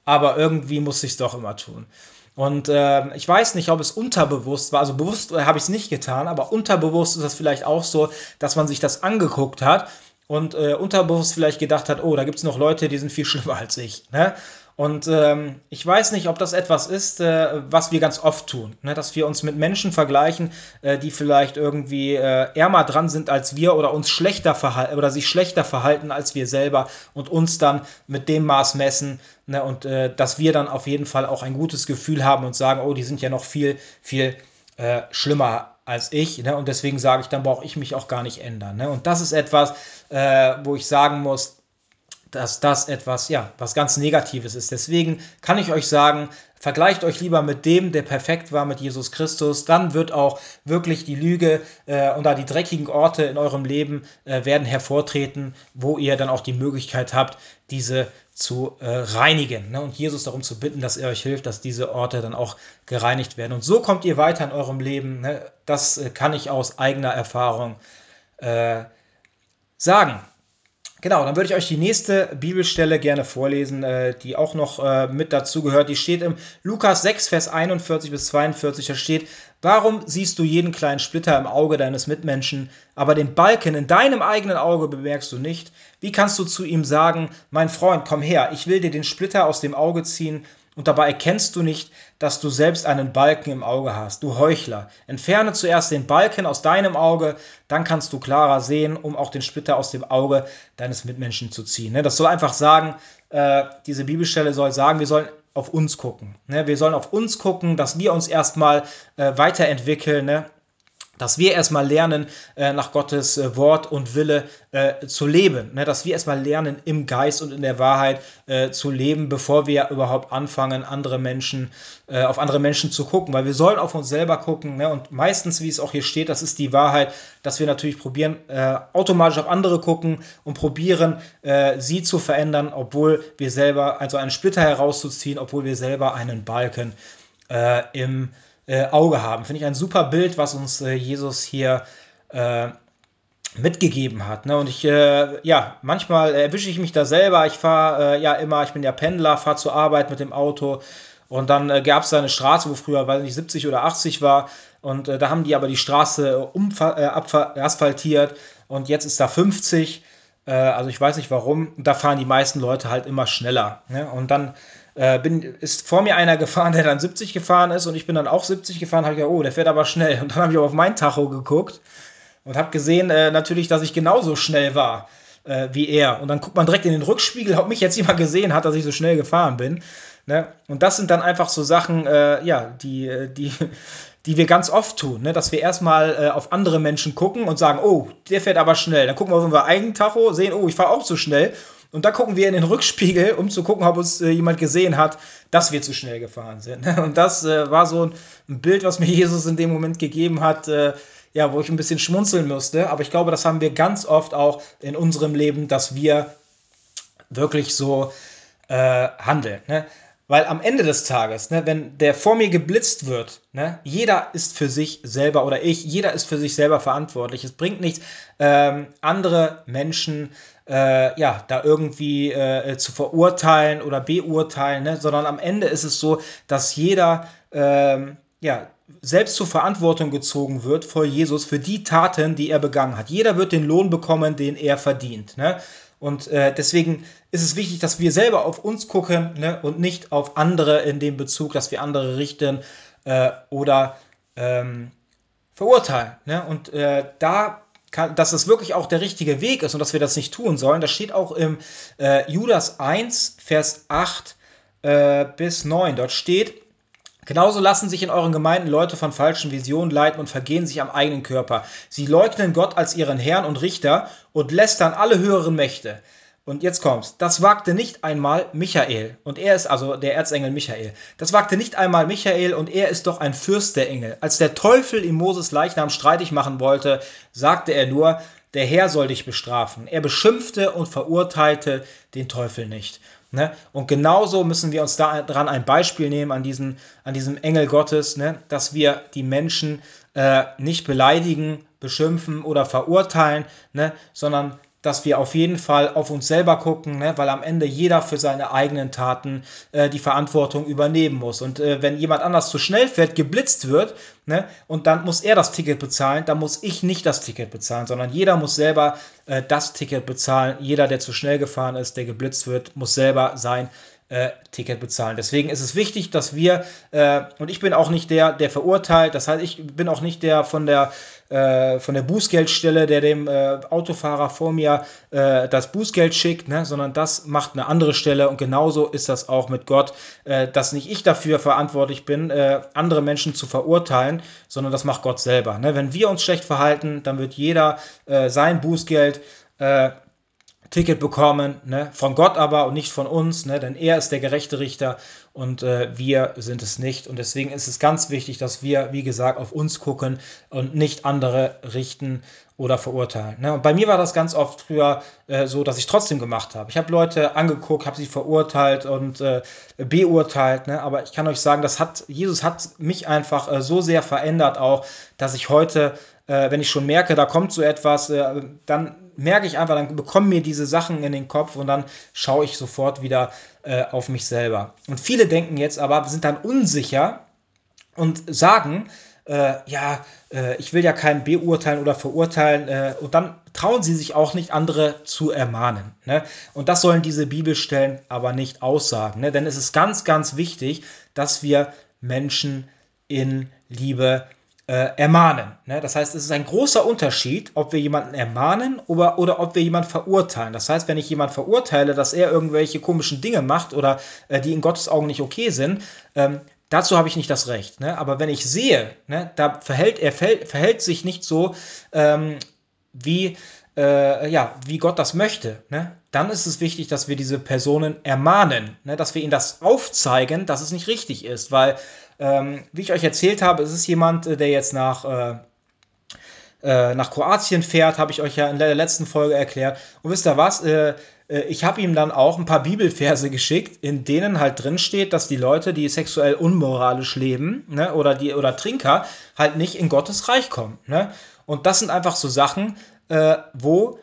aber irgendwie muss ich es doch immer tun. Und äh, ich weiß nicht, ob es unterbewusst war, also bewusst habe ich es nicht getan, aber unterbewusst ist das vielleicht auch so, dass man sich das angeguckt hat und äh, unterbewusst vielleicht gedacht hat, oh, da gibt es noch Leute, die sind viel schlimmer als ich. Ne? Und ähm, ich weiß nicht, ob das etwas ist, äh, was wir ganz oft tun, ne? dass wir uns mit Menschen vergleichen, äh, die vielleicht irgendwie äh, ärmer dran sind als wir oder uns schlechter verhalten oder sich schlechter verhalten als wir selber und uns dann mit dem Maß messen ne? und äh, dass wir dann auf jeden Fall auch ein gutes Gefühl haben und sagen, oh, die sind ja noch viel, viel äh, schlimmer als ich. Ne? Und deswegen sage ich, dann brauche ich mich auch gar nicht ändern. Ne? Und das ist etwas, äh, wo ich sagen muss, dass das etwas, ja, was ganz Negatives ist. Deswegen kann ich euch sagen, vergleicht euch lieber mit dem, der perfekt war, mit Jesus Christus. Dann wird auch wirklich die Lüge äh, und da die dreckigen Orte in eurem Leben äh, werden hervortreten, wo ihr dann auch die Möglichkeit habt, diese zu äh, reinigen ne? und Jesus darum zu bitten, dass er euch hilft, dass diese Orte dann auch gereinigt werden. Und so kommt ihr weiter in eurem Leben. Ne? Das äh, kann ich aus eigener Erfahrung äh, sagen. Genau, dann würde ich euch die nächste Bibelstelle gerne vorlesen, äh, die auch noch äh, mit dazu gehört. Die steht im Lukas 6, Vers 41 bis 42. Da steht, warum siehst du jeden kleinen Splitter im Auge deines Mitmenschen, aber den Balken in deinem eigenen Auge bemerkst du nicht? Wie kannst du zu ihm sagen, mein Freund, komm her, ich will dir den Splitter aus dem Auge ziehen und dabei erkennst du nicht, dass du selbst einen Balken im Auge hast, du Heuchler. Entferne zuerst den Balken aus deinem Auge, dann kannst du klarer sehen, um auch den Splitter aus dem Auge deines Mitmenschen zu ziehen. Ne, das soll einfach sagen, äh, diese Bibelstelle soll sagen, wir sollen auf uns gucken. Ne, wir sollen auf uns gucken, dass wir uns erstmal äh, weiterentwickeln, ne, dass wir erstmal lernen, äh, nach Gottes äh, Wort und Wille äh, zu leben. Ne? Dass wir erstmal lernen, im Geist und in der Wahrheit zu leben, bevor wir überhaupt anfangen, andere Menschen, auf andere Menschen zu gucken. Weil wir sollen auf uns selber gucken. Ne? Und meistens, wie es auch hier steht, das ist die Wahrheit, dass wir natürlich probieren, automatisch auf andere gucken und probieren, sie zu verändern, obwohl wir selber, also einen Splitter herauszuziehen, obwohl wir selber einen Balken im äh, Auge haben. Finde ich ein super Bild, was uns äh, Jesus hier äh, mitgegeben hat. Ne? Und ich, äh, ja, manchmal erwische ich mich da selber. Ich fahre äh, ja immer, ich bin ja Pendler, fahre zur Arbeit mit dem Auto. Und dann äh, gab es da eine Straße, wo früher, weiß nicht, 70 oder 80 war. Und da haben die aber die Straße asphaltiert. Und jetzt ist da 50. also ich weiß nicht warum. Da fahren die meisten Leute halt immer schneller. Ne? Und dann äh, bin, ist vor mir einer gefahren, der dann 70 gefahren ist und ich bin dann auch 70 gefahren, habe ich gedacht, oh, der fährt aber schnell. Und dann habe ich auch auf mein Tacho geguckt und habe gesehen äh, natürlich, dass ich genauso schnell war äh, wie er. Und dann guckt man direkt in den Rückspiegel, ob mich jetzt jemand gesehen hat, dass ich so schnell gefahren bin. Ne? Und das sind dann einfach so Sachen, äh, ja, die, äh, die, die wir ganz oft tun, ne? dass wir erstmal äh, auf andere Menschen gucken und sagen, oh, der fährt aber schnell. Dann gucken wir auf unser Eigentacho, sehen, oh, ich fahre auch zu schnell und da gucken wir in den Rückspiegel, um zu gucken, ob uns äh, jemand gesehen hat, dass wir zu schnell gefahren sind. Und das äh, war so ein, Bild, was mir Jesus in dem Moment gegeben hat. Äh, ja, wo ich ein bisschen schmunzeln müsste. Aber ich glaube, das haben wir ganz oft auch in unserem Leben, dass wir wirklich so äh, handeln. Ne? Weil am Ende des Tages, ne, wenn der vor mir geblitzt wird, ne, jeder ist für sich selber oder ich, jeder ist für sich selber verantwortlich. Es bringt nichts, ähm, andere Menschen äh, ja, da irgendwie äh, zu verurteilen oder beurteilen, ne, sondern am Ende ist es so, dass jeder ähm, ja, selbst zur Verantwortung gezogen wird vor Jesus für die Taten, die er begangen hat. Jeder wird den Lohn bekommen, den er verdient. Ne? Und äh, deswegen ist es wichtig, dass wir selber auf uns gucken ne, und nicht auf andere in dem Bezug, dass wir andere richten äh, oder ähm, verurteilen. Ne? Und äh, da kann, dass es wirklich auch der richtige Weg ist und dass wir das nicht tun sollen, das steht auch im äh, Judas 1, Vers 8 äh, bis 9. Dort steht, Genauso lassen sich in euren Gemeinden Leute von falschen Visionen leiten und vergehen sich am eigenen Körper. Sie leugnen Gott als ihren Herrn und Richter und lästern alle höheren Mächte. Und jetzt kommt's. Das wagte nicht einmal Michael. Und er ist also der Erzengel Michael. Das wagte nicht einmal Michael und er ist doch ein Fürst der Engel. Als der Teufel ihm Moses Leichnam streitig machen wollte, sagte er nur, der Herr soll dich bestrafen. Er beschimpfte und verurteilte den Teufel nicht. Ne? Und genauso müssen wir uns daran ein Beispiel nehmen, an, diesen, an diesem Engel Gottes, ne? dass wir die Menschen äh, nicht beleidigen, beschimpfen oder verurteilen, ne? sondern dass wir auf jeden Fall auf uns selber gucken, ne? weil am Ende jeder für seine eigenen Taten äh, die Verantwortung übernehmen muss. Und äh, wenn jemand anders zu schnell fährt, geblitzt wird, ne? und dann muss er das Ticket bezahlen, dann muss ich nicht das Ticket bezahlen, sondern jeder muss selber äh, das Ticket bezahlen. Jeder, der zu schnell gefahren ist, der geblitzt wird, muss selber sein äh, Ticket bezahlen. Deswegen ist es wichtig, dass wir, äh, und ich bin auch nicht der, der verurteilt, das heißt, ich bin auch nicht der von der, äh, von der Bußgeldstelle, der dem äh, Autofahrer vor mir äh, das Bußgeld schickt, ne? sondern das macht eine andere Stelle und genauso ist das auch mit Gott, äh, dass nicht ich dafür verantwortlich bin, andere Menschen zu verurteilen, sondern das macht Gott selber. Ne? Wenn wir uns schlecht verhalten, dann wird jeder sein Bußgeld Ticket bekommen, ne? von Gott aber und nicht von uns, ne? denn er ist der gerechte Richter und äh, wir sind es nicht. Und deswegen ist es ganz wichtig, dass wir, wie gesagt, auf uns gucken und nicht andere richten oder verurteilen. Ne? Und bei mir war das ganz oft früher äh, so, dass ich trotzdem gemacht habe. Ich habe Leute angeguckt, habe sie verurteilt und äh, beurteilt, ne? aber ich kann euch sagen, das hat, Jesus hat mich einfach äh, so sehr verändert auch, dass ich heute, äh, wenn ich schon merke, da kommt so etwas, äh, dann merke ich einfach, dann bekommen mir diese Sachen in den Kopf und dann schaue ich sofort wieder äh, auf mich selber. Und viele denken jetzt aber, sind dann unsicher und sagen, äh, ja, äh, ich will ja keinen beurteilen oder verurteilen äh, und dann trauen sie sich auch nicht, andere zu ermahnen. Ne? Und das sollen diese Bibelstellen aber nicht aussagen, ne? denn es ist ganz, ganz wichtig, dass wir Menschen in Liebe äh, ermahnen. Ne? Das heißt, es ist ein großer Unterschied, ob wir jemanden ermahnen oder, oder ob wir jemanden verurteilen. Das heißt, wenn ich jemanden verurteile, dass er irgendwelche komischen Dinge macht oder äh, die in Gottes Augen nicht okay sind, ähm, dazu habe ich nicht das Recht. Ne? Aber wenn ich sehe, ne, da verhält er verhält sich nicht so, ähm, wie, äh, ja, wie Gott das möchte, ne? dann ist es wichtig, dass wir diese Personen ermahnen, ne? dass wir ihnen das aufzeigen, dass es nicht richtig ist, weil ähm, wie ich euch erzählt habe, es ist jemand, äh, der jetzt nach, äh, äh, nach Kroatien fährt, habe ich euch ja in der letzten Folge erklärt. Und wisst ihr was? Äh, ich habe ihm dann auch ein paar Bibelverse geschickt, in denen halt drin steht, dass die Leute, die sexuell unmoralisch leben, ne, oder die oder Trinker, halt nicht in Gottes Reich kommen. Ne? Und das sind einfach so Sachen, äh, wo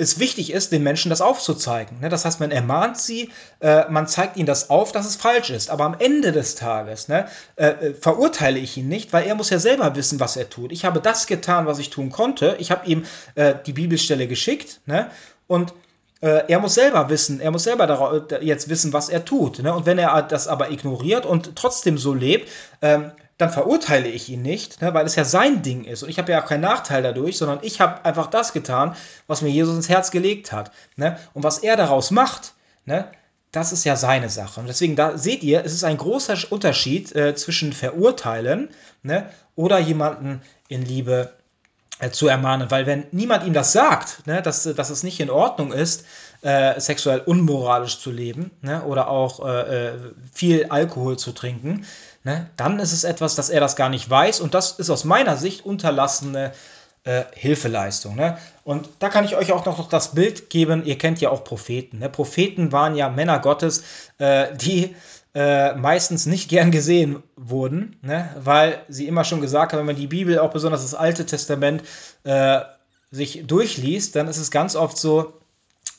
es wichtig ist, den Menschen das aufzuzeigen. Ne? Das heißt, man ermahnt sie, äh, man zeigt ihnen das auf, dass es falsch ist. Aber am Ende des Tages ne, äh, äh, verurteile ich ihn nicht, weil er muss ja selber wissen, was er tut. Ich habe das getan, was ich tun konnte. Ich habe ihm äh, die Bibelstelle geschickt ne? und äh, er muss selber wissen, er muss selber jetzt wissen, was er tut. Ne? Und wenn er das aber ignoriert und trotzdem so lebt, ähm, dann verurteile ich ihn nicht, ne, weil es ja sein Ding ist. Und ich habe ja auch keinen Nachteil dadurch, sondern ich habe einfach das getan, was mir Jesus ins Herz gelegt hat. Ne? Und was er daraus macht, ne, das ist ja seine Sache. Und deswegen, da seht ihr, es ist ein großer Unterschied äh, zwischen verurteilen ne, oder jemanden in Liebe äh, zu ermahnen. Weil wenn niemand ihm das sagt, ne, dass, dass es nicht in Ordnung ist, äh, sexuell unmoralisch zu leben ne, oder auch äh, äh viel Alkohol zu trinken, ne, dann ist es etwas, dass er das gar nicht weiß und das ist aus meiner Sicht unterlassene äh, Hilfeleistung. Ne? Und da kann ich euch auch noch das Bild geben, ihr kennt ja auch Propheten. Ne? Propheten waren ja Männer Gottes, äh, die äh, meistens nicht gern gesehen wurden, ne? weil sie immer schon gesagt haben, wenn man die Bibel, auch besonders das Alte Testament, äh, sich durchliest, dann ist es ganz oft so,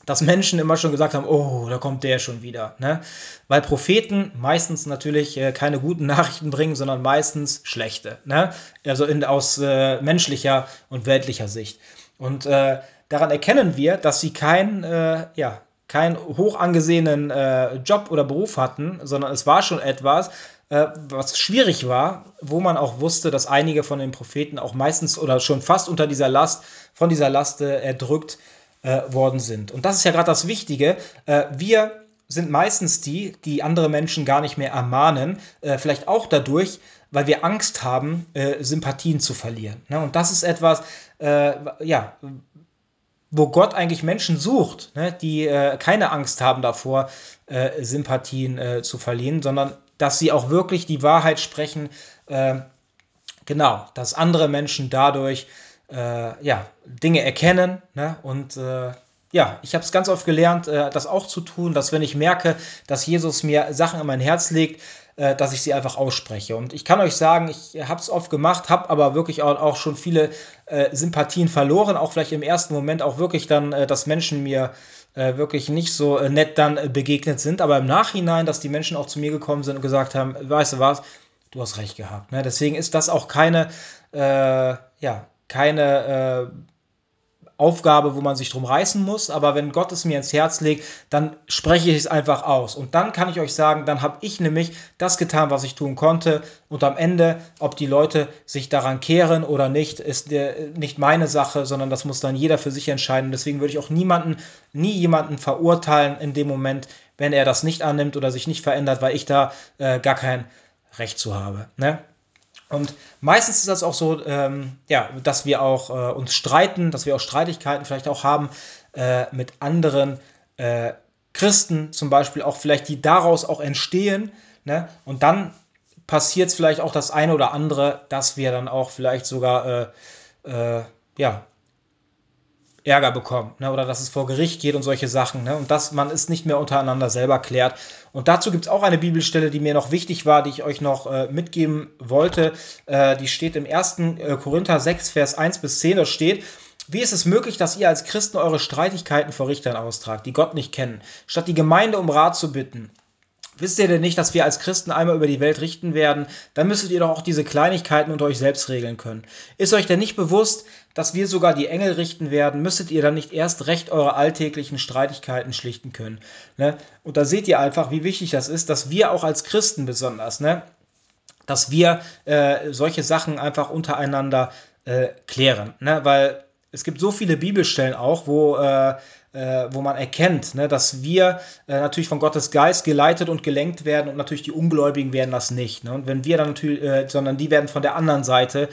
dass Menschen immer schon gesagt haben, oh, da kommt der schon wieder. Ne? Weil Propheten meistens natürlich äh, keine guten Nachrichten bringen, sondern meistens schlechte. Ne? Also in, aus äh, menschlicher und weltlicher Sicht. Und äh, daran erkennen wir, dass sie kein, äh, ja, keinen hoch angesehenen äh, Job oder Beruf hatten, sondern es war schon etwas, äh, was schwierig war, wo man auch wusste, dass einige von den Propheten auch meistens oder schon fast unter dieser Last, von dieser Last erdrückt äh, worden sind. Und das ist ja gerade das Wichtige. Äh, wir sind meistens die, die andere Menschen gar nicht mehr ermahnen, äh, vielleicht auch dadurch, weil wir Angst haben, äh, Sympathien zu verlieren. Ne? Und das ist etwas, äh, ja, wo Gott eigentlich Menschen sucht, ne? die äh, keine Angst haben davor, Sympathien zu verlieren, sondern dass sie auch wirklich die Wahrheit sprechen, genau, dass andere Menschen dadurch äh, ja, Dinge erkennen. Ne? Und äh, ja, ich habe es ganz oft gelernt, äh, das auch zu tun, dass wenn ich merke, dass Jesus mir Sachen in mein Herz legt, äh, dass ich sie einfach ausspreche. Und ich kann euch sagen, ich habe es oft gemacht, habe aber wirklich auch, auch schon viele äh, Sympathien verloren, auch vielleicht im ersten Moment auch wirklich dann, äh, dass Menschen mir wirklich nicht so nett dann begegnet sind, aber im Nachhinein, dass die Menschen auch zu mir gekommen sind und gesagt haben, weißt du was, du hast recht gehabt. Ne? Deswegen ist das auch keine, ja, keine äh, Aufgabe, wo man sich drum reißen muss, aber wenn Gott es mir ins Herz legt, dann spreche ich es einfach aus. Und dann kann ich euch sagen, dann habe ich nämlich das getan, was ich tun konnte. Und am Ende, ob die Leute sich daran kehren oder nicht, ist äh, nicht meine Sache, sondern das muss dann jeder für sich entscheiden. Deswegen würde ich auch niemanden, nie jemanden verurteilen in dem Moment, wenn er das nicht annimmt oder sich nicht verändert, weil ich da äh, gar kein Recht zu habe. Ne? Und meistens ist das auch so, ähm, ja, dass wir auch äh, uns streiten, dass wir auch Streitigkeiten vielleicht auch haben äh, mit anderen äh, Christen, zum Beispiel auch vielleicht, die daraus auch entstehen. Ne? Und dann passiert es vielleicht auch das eine oder andere, dass wir dann auch vielleicht sogar äh, äh, ja, Ärger bekommen ne? oder dass es vor Gericht geht und solche Sachen ne? und dass man es nicht mehr untereinander selber klärt. Und dazu gibt es auch eine Bibelstelle, die mir noch wichtig war, die ich euch noch äh, mitgeben wollte. Äh, die steht im 1. Äh, Korinther 6, Vers 1 bis 10. Da steht, wie ist es möglich, dass ihr als Christen eure Streitigkeiten vor Richtern austragt, die Gott nicht kennen, statt die Gemeinde um Rat zu bitten? Wisst ihr denn nicht, dass wir als Christen einmal über die Welt richten werden? Dann müsstet ihr doch auch diese Kleinigkeiten unter euch selbst regeln können. Ist euch denn nicht bewusst, dass wir sogar die Engel richten werden? Müsstet ihr dann nicht erst recht eure alltäglichen Streitigkeiten schlichten können? Ne? Und da seht ihr einfach, wie wichtig das ist, dass wir auch als Christen besonders, ne? dass wir äh, solche Sachen einfach untereinander äh, klären. Ne? Weil es gibt so viele Bibelstellen auch, wo äh, äh, wo man erkennt, ne, dass wir äh, natürlich von Gottes Geist geleitet und gelenkt werden und natürlich die Ungläubigen werden das nicht. Ne? Und wenn wir dann natürlich, äh, sondern die werden von der anderen Seite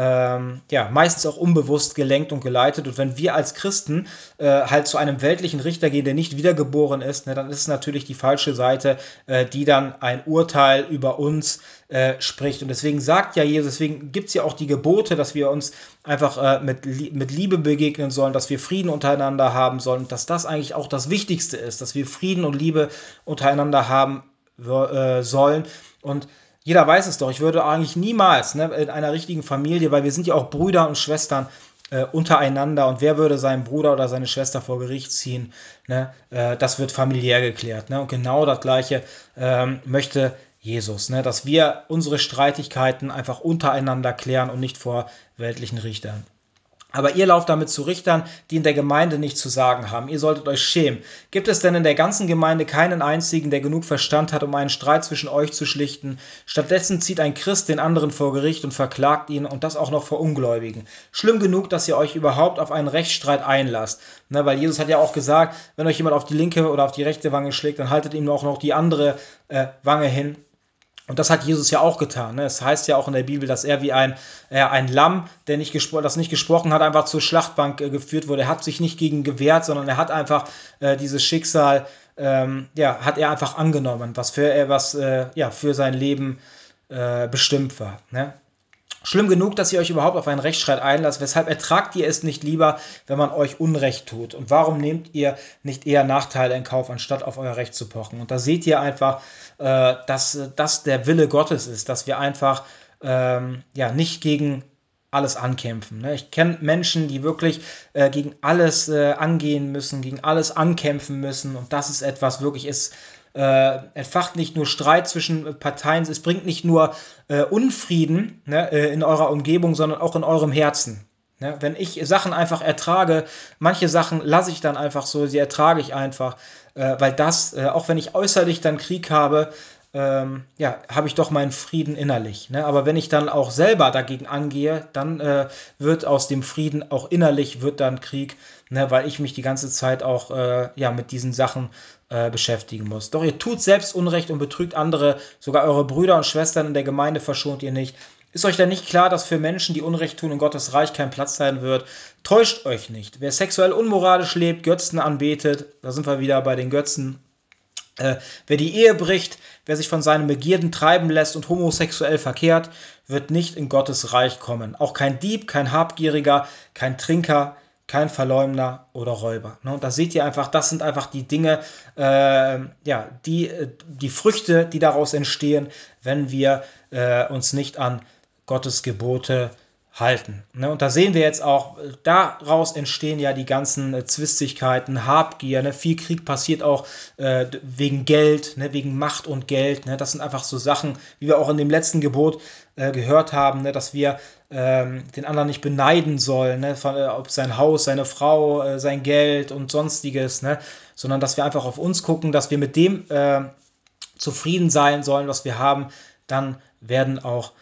ähm, ja, meistens auch unbewusst gelenkt und geleitet. Und wenn wir als Christen äh, halt zu einem weltlichen Richter gehen, der nicht wiedergeboren ist, ne, dann ist es natürlich die falsche Seite, äh, die dann ein Urteil über uns äh, spricht. Und deswegen sagt ja Jesus, deswegen gibt es ja auch die Gebote, dass wir uns einfach äh, mit, mit Liebe begegnen sollen, dass wir Frieden untereinander haben sollen, dass das eigentlich auch das Wichtigste ist, dass wir Frieden und Liebe untereinander haben äh, sollen. Und jeder weiß es doch, ich würde eigentlich niemals ne, in einer richtigen Familie, weil wir sind ja auch Brüder und Schwestern äh, untereinander und wer würde seinen Bruder oder seine Schwester vor Gericht ziehen, ne, äh, das wird familiär geklärt. Ne? Und genau das Gleiche ähm, möchte Jesus, ne, dass wir unsere Streitigkeiten einfach untereinander klären und nicht vor weltlichen Richtern. Aber ihr lauft damit zu Richtern, die in der Gemeinde nichts zu sagen haben. Ihr solltet euch schämen. Gibt es denn in der ganzen Gemeinde keinen einzigen, der genug Verstand hat, um einen Streit zwischen euch zu schlichten? Stattdessen zieht ein Christ den anderen vor Gericht und verklagt ihn und das auch noch vor Ungläubigen. Schlimm genug, dass ihr euch überhaupt auf einen Rechtsstreit einlasst. Ne, weil Jesus hat ja auch gesagt, wenn euch jemand auf die linke oder auf die rechte Wange schlägt, dann haltet ihm auch noch die andere äh, Wange hin. Und das hat Jesus ja auch getan. Ne? Es heißt ja auch in der Bibel, dass er wie ein, äh, ein Lamm, der nicht das nicht gesprochen hat, einfach zur Schlachtbank äh, geführt wurde. Er hat sich nicht gegen gewehrt, sondern er hat einfach äh, dieses Schicksal, ähm, ja, hat er einfach angenommen, was für er was äh, ja für sein Leben äh, bestimmt war. Ne? Schlimm genug, dass ihr euch überhaupt auf einen Rechtsstreit einlasst. Weshalb ertragt ihr es nicht lieber, wenn man euch Unrecht tut? Und warum nehmt ihr nicht eher Nachteile in Kauf, anstatt auf euer Recht zu pochen? Und da seht ihr einfach, äh, dass das der Wille Gottes ist, dass wir einfach ähm, ja, nicht gegen alles ankämpfen. Ne? Ich kenne Menschen, die wirklich äh, gegen alles äh, angehen müssen, gegen alles ankämpfen müssen. Und das ist etwas wirklich, es äh, entfacht nicht nur Streit zwischen Parteien, es bringt nicht nur äh, Unfrieden ne, äh, in eurer Umgebung, sondern auch in eurem Herzen. Ne? Wenn ich Sachen einfach ertrage, manche Sachen lasse ich dann einfach so, sie ertrage ich einfach, äh, weil das, auch wenn ich äußerlich dann Krieg habe, ähm, ja, habe ich doch meinen Frieden innerlich. Ne? Aber wenn ich dann auch selber dagegen angehe, dann äh, wird aus dem Frieden auch innerlich wird dann Krieg, ne? weil ich mich die ganze Zeit auch äh, ja, mit diesen Sachen äh, beschäftigen muss. Doch ihr tut selbst Unrecht und betrügt andere, sogar eure Brüder und Schwestern in der Gemeinde verschont ihr nicht. Ist euch denn nicht klar, dass für Menschen, die Unrecht tun, in Gottes Reich kein Platz sein wird? Täuscht euch nicht. Wer sexuell unmoralisch lebt, Götzen anbetet, da sind wir wieder bei den Götzen, äh, wer die Ehe bricht, wer sich von seinen Begierden treiben lässt und homosexuell verkehrt, wird nicht in Gottes Reich kommen. Auch kein Dieb, kein Habgieriger, kein Trinker, kein Verleumder oder Räuber. Ne? Und da seht ihr einfach, das sind einfach die Dinge, äh, ja, die, äh, die Früchte, die daraus entstehen, wenn wir äh, uns nicht an Gottes Gebote halten. Ne? Und da sehen wir jetzt auch, daraus entstehen ja die ganzen äh, Zwistigkeiten, Habgier, ne? viel Krieg passiert auch äh, wegen Geld, ne? wegen Macht und Geld. Ne? Das sind einfach so Sachen, wie wir auch in dem letzten Gebot äh, gehört haben, ne? dass wir ähm, den anderen nicht beneiden sollen, ne? Von, äh, ob sein Haus, seine Frau, äh, sein Geld und sonstiges, ne? sondern dass wir einfach auf uns gucken, dass wir mit dem äh, zufrieden sein sollen, was wir haben, dann werden auch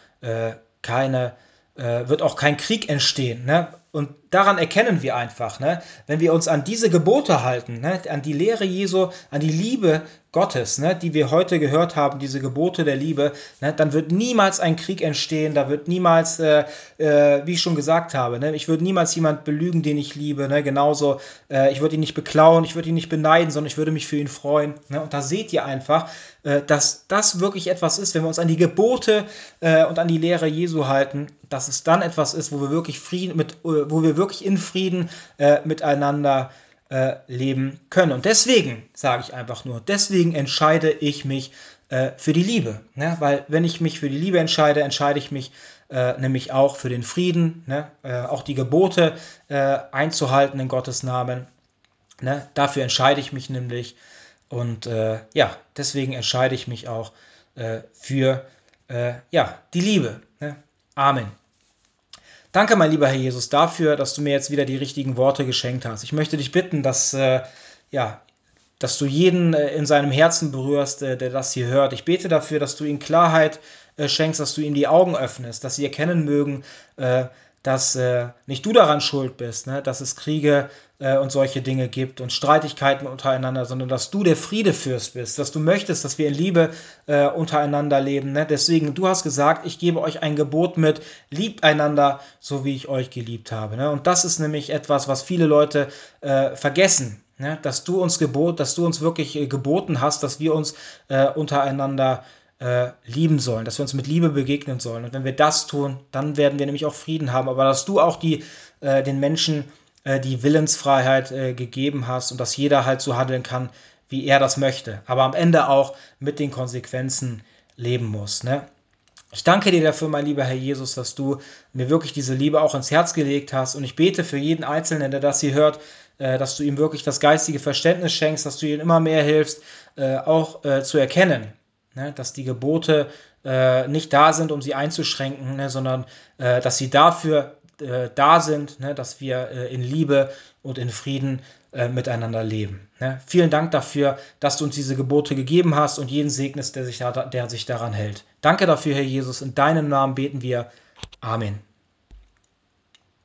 keine äh, wird auch kein Krieg entstehen. Ne? Und daran erkennen wir einfach, ne? wenn wir uns an diese Gebote halten, ne? an die Lehre Jesu, an die Liebe Gottes, ne? die wir heute gehört haben, diese Gebote der Liebe, ne? dann wird niemals ein Krieg entstehen, da wird niemals, äh, äh, wie ich schon gesagt habe, ne? ich würde niemals jemand belügen, den ich liebe, ne? genauso, äh, ich würde ihn nicht beklauen, ich würde ihn nicht beneiden, sondern ich würde mich für ihn freuen. Ne? Und da seht ihr einfach, äh, dass das wirklich etwas ist, wenn wir uns an die Gebote äh, und an die Lehre Jesu halten, dass es dann etwas ist, wo wir wirklich Frieden mit, äh, wo wir wirklich in Frieden äh, miteinander äh, leben können. Und deswegen sage ich einfach nur, deswegen entscheide ich mich äh, für die Liebe. Ne? Weil wenn ich mich für die Liebe entscheide, entscheide ich mich äh, nämlich auch für den Frieden, ne? Äh, auch die Gebote einzuhalten in Gottes Namen. Ne? Dafür entscheide ich mich nämlich. Und ja, deswegen entscheide ich mich auch für ja, die Liebe. Ne? Amen. Danke, mein lieber Herr Jesus, dafür, dass du mir jetzt wieder die richtigen Worte geschenkt hast. Ich möchte dich bitten, dass, äh, ja, dass du jeden äh, in seinem Herzen berührst, äh, der das hier hört. Ich bete dafür, dass du ihm Klarheit äh, schenkst, dass du ihm die Augen öffnest, dass sie erkennen mögen, äh, dass äh, nicht du daran schuld bist, ne? dass es Kriege äh, und solche Dinge gibt und Streitigkeiten untereinander, sondern dass du der Friedefürst bist, dass du möchtest, dass wir in Liebe äh, untereinander leben. Ne? Deswegen, du hast gesagt, ich gebe euch ein Gebot mit, liebt einander, so wie ich euch geliebt habe. Ne? Und das ist nämlich etwas, was viele Leute äh, vergessen. Ne? Dass du uns gebot, dass du uns wirklich äh, geboten hast, dass wir uns äh, untereinander äh, lieben sollen, dass wir uns mit Liebe begegnen sollen. Und wenn wir das tun, dann werden wir nämlich auch Frieden haben. Aber dass du auch die, äh, den Menschen äh, die Willensfreiheit äh, gegeben hast und dass jeder halt so handeln kann, wie er das möchte. Aber am Ende auch mit den Konsequenzen leben muss. Ne? Ich danke dir dafür, mein lieber Herr Jesus, dass du mir wirklich diese Liebe auch ins Herz gelegt hast. Und ich bete für jeden Einzelnen, der das hier hört, äh, dass du ihm wirklich das geistige Verständnis schenkst, dass du ihm immer mehr hilfst, auch zu erkennen, ne, dass die Gebote äh, nicht da sind, um sie einzuschränken, ne, sondern äh, dass sie dafür äh, da sind, ne, dass wir äh, in Liebe und in Frieden äh, miteinander leben. Ne. Vielen Dank dafür, dass du uns diese Gebote gegeben hast und jeden segnest, der sich, da, der sich daran hält. Danke dafür, Herr Jesus. In deinem Namen beten wir. Amen.